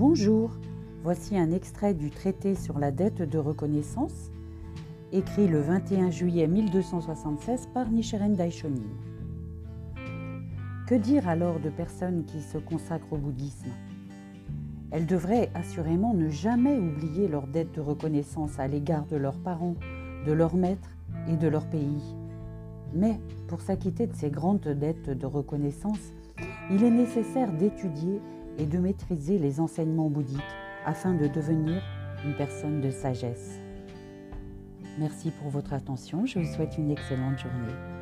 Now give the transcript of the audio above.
Bonjour, voici un extrait du traité sur la dette de reconnaissance, écrit le 21 juillet 1276 par Nichiren Daishonin. Que dire alors de personnes qui se consacrent au bouddhisme? Elles devraient assurément ne jamais oublier leur dette de reconnaissance à l'égard de leurs parents, de leurs maîtres et de leur pays. Mais pour s'acquitter de ces grandes dettes de reconnaissance, il est nécessaire d'étudier et de maîtriser les enseignements bouddhiques afin de devenir une personne de sagesse. Merci pour votre attention, je vous souhaite une excellente journée.